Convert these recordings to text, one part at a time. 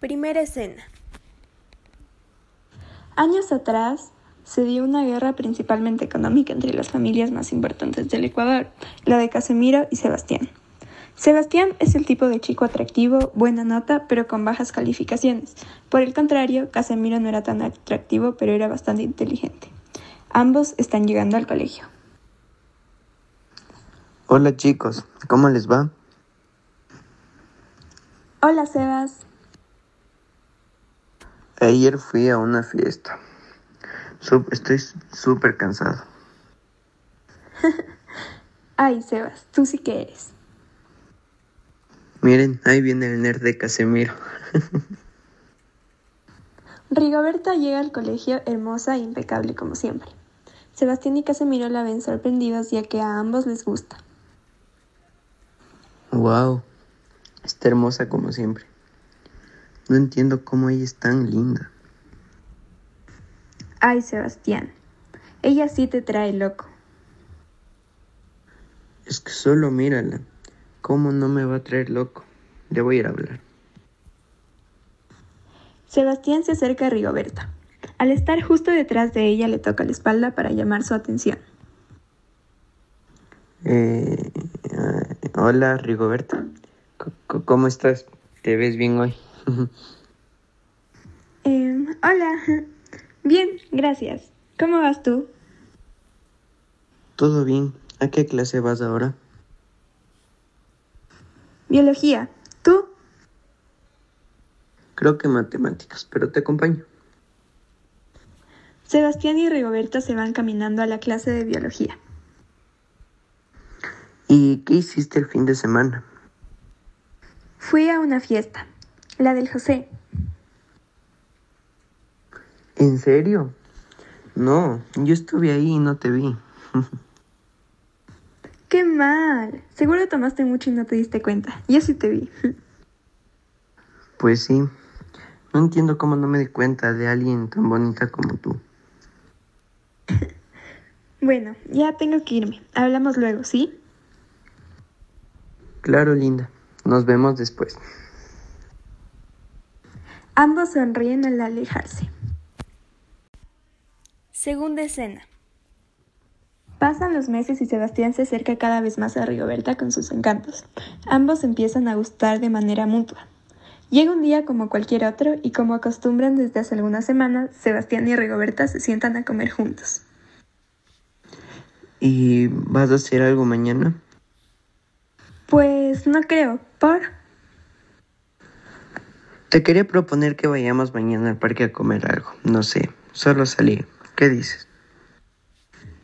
Primera escena. Años atrás se dio una guerra principalmente económica entre las familias más importantes del Ecuador, la de Casemiro y Sebastián. Sebastián es el tipo de chico atractivo, buena nota, pero con bajas calificaciones. Por el contrario, Casemiro no era tan atractivo, pero era bastante inteligente. Ambos están llegando al colegio. Hola chicos, ¿cómo les va? Hola Sebas. Ayer fui a una fiesta. estoy súper cansado. Ay, Sebas, tú sí que eres. Miren, ahí viene el nerd de Casemiro. Rigoberta llega al colegio hermosa e impecable como siempre. Sebastián y Casemiro la ven sorprendidos ya que a ambos les gusta. Wow, está hermosa como siempre. No entiendo cómo ella es tan linda. Ay, Sebastián, ella sí te trae loco. Es que solo mírala. ¿Cómo no me va a traer loco? Le voy a ir a hablar. Sebastián se acerca a Rigoberta. Al estar justo detrás de ella le toca la espalda para llamar su atención. Eh, hola, Rigoberta. ¿Cómo estás? ¿Te ves bien hoy? Em, hola. Bien, gracias. ¿Cómo vas tú? Todo bien. ¿A qué clase vas ahora? Biología. ¿Tú? Creo que matemáticas, pero te acompaño. Sebastián y Rigoberta se van caminando a la clase de biología. ¿Y qué hiciste el fin de semana? Fui a una fiesta, la del José. ¿En serio? No, yo estuve ahí y no te vi. ¡Qué mal! Seguro tomaste mucho y no te diste cuenta. Yo sí te vi. Pues sí. No entiendo cómo no me di cuenta de alguien tan bonita como tú. Bueno, ya tengo que irme. Hablamos luego, ¿sí? Claro, linda. Nos vemos después. Ambos sonríen al alejarse. Segunda escena. Pasan los meses y Sebastián se acerca cada vez más a Rigoberta con sus encantos. Ambos empiezan a gustar de manera mutua. Llega un día como cualquier otro y como acostumbran desde hace algunas semanas, Sebastián y Rigoberta se sientan a comer juntos. ¿Y vas a hacer algo mañana? Pues no creo. ¿Por? Te quería proponer que vayamos mañana al parque a comer algo. No sé, solo salir. ¿Qué dices?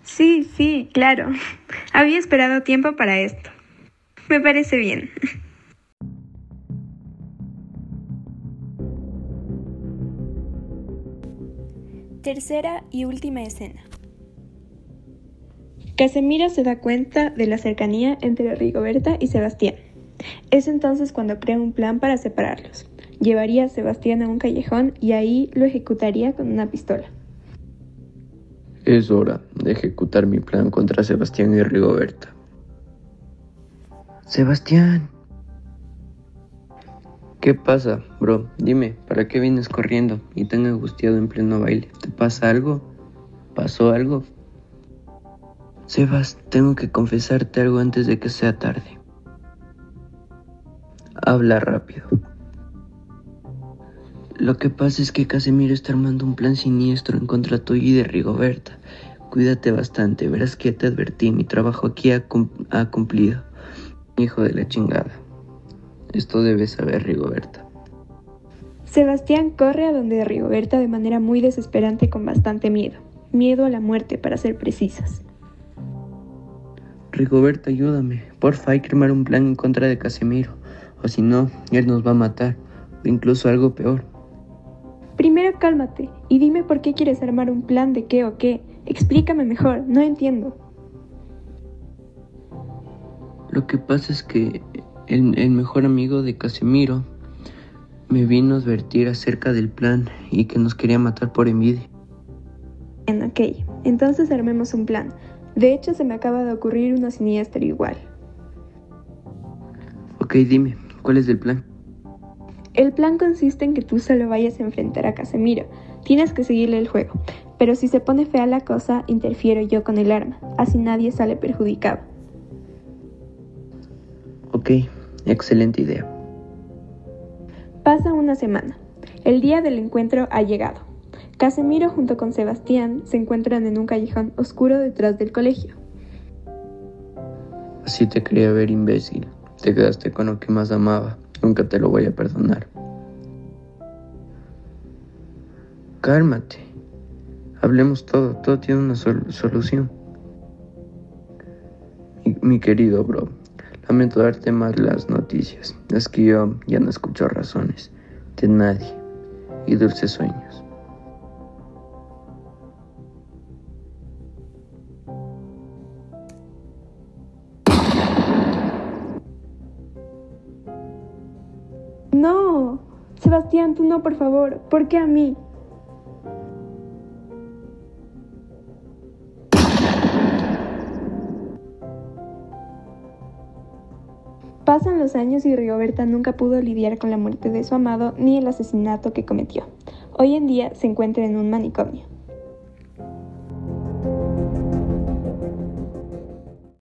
Sí, sí, claro. Había esperado tiempo para esto. Me parece bien. Tercera y última escena. Casemiro se da cuenta de la cercanía entre Rigoberta y Sebastián. Es entonces cuando crea un plan para separarlos. Llevaría a Sebastián a un callejón y ahí lo ejecutaría con una pistola. Es hora de ejecutar mi plan contra Sebastián y Rigoberta. Sebastián. ¿Qué pasa, bro? Dime, ¿para qué vienes corriendo y tan angustiado en pleno baile? ¿Te pasa algo? ¿Pasó algo? Sebas, tengo que confesarte algo antes de que sea tarde. Habla rápido. Lo que pasa es que Casemiro está armando un plan siniestro en contra tuyo y de Rigoberta. Cuídate bastante, verás que te advertí, mi trabajo aquí ha, ha cumplido. Hijo de la chingada. Esto debe saber Rigoberta. Sebastián corre a donde Rigoberta de manera muy desesperante con bastante miedo. Miedo a la muerte, para ser precisas. Rigoberta, ayúdame. Porfa, hay que armar un plan en contra de Casemiro. O si no, él nos va a matar. O incluso algo peor. Primero cálmate y dime por qué quieres armar un plan de qué o qué. Explícame mejor, no entiendo. Lo que pasa es que el, mejor amigo de Casemiro me vino a advertir acerca del plan y que nos quería matar por envidia. Bien, ok, entonces armemos un plan. De hecho, se me acaba de ocurrir una siniestra igual. Ok, dime, ¿cuál es el plan? El plan consiste en que tú solo vayas a enfrentar a Casemiro. Tienes que seguirle el juego. Pero si se pone fea la cosa, interfiero yo con el arma. Así nadie sale perjudicado. Ok, excelente idea. Pasa una semana. El día del encuentro ha llegado. Casemiro junto con Sebastián se encuentran en un callejón oscuro detrás del colegio. Así te quería ver, imbécil. Te quedaste con lo que más amaba. Nunca te lo voy a perdonar. Cálmate. Hablemos todo. Todo tiene una solución. Mi, mi querido bro, lamento darte más las noticias. Es que yo ya no escucho razones de nadie. Y dulces sueños. Sebastián, tú no, por favor. ¿Por qué a mí? Pasan los años y Rigoberta nunca pudo lidiar con la muerte de su amado ni el asesinato que cometió. Hoy en día se encuentra en un manicomio.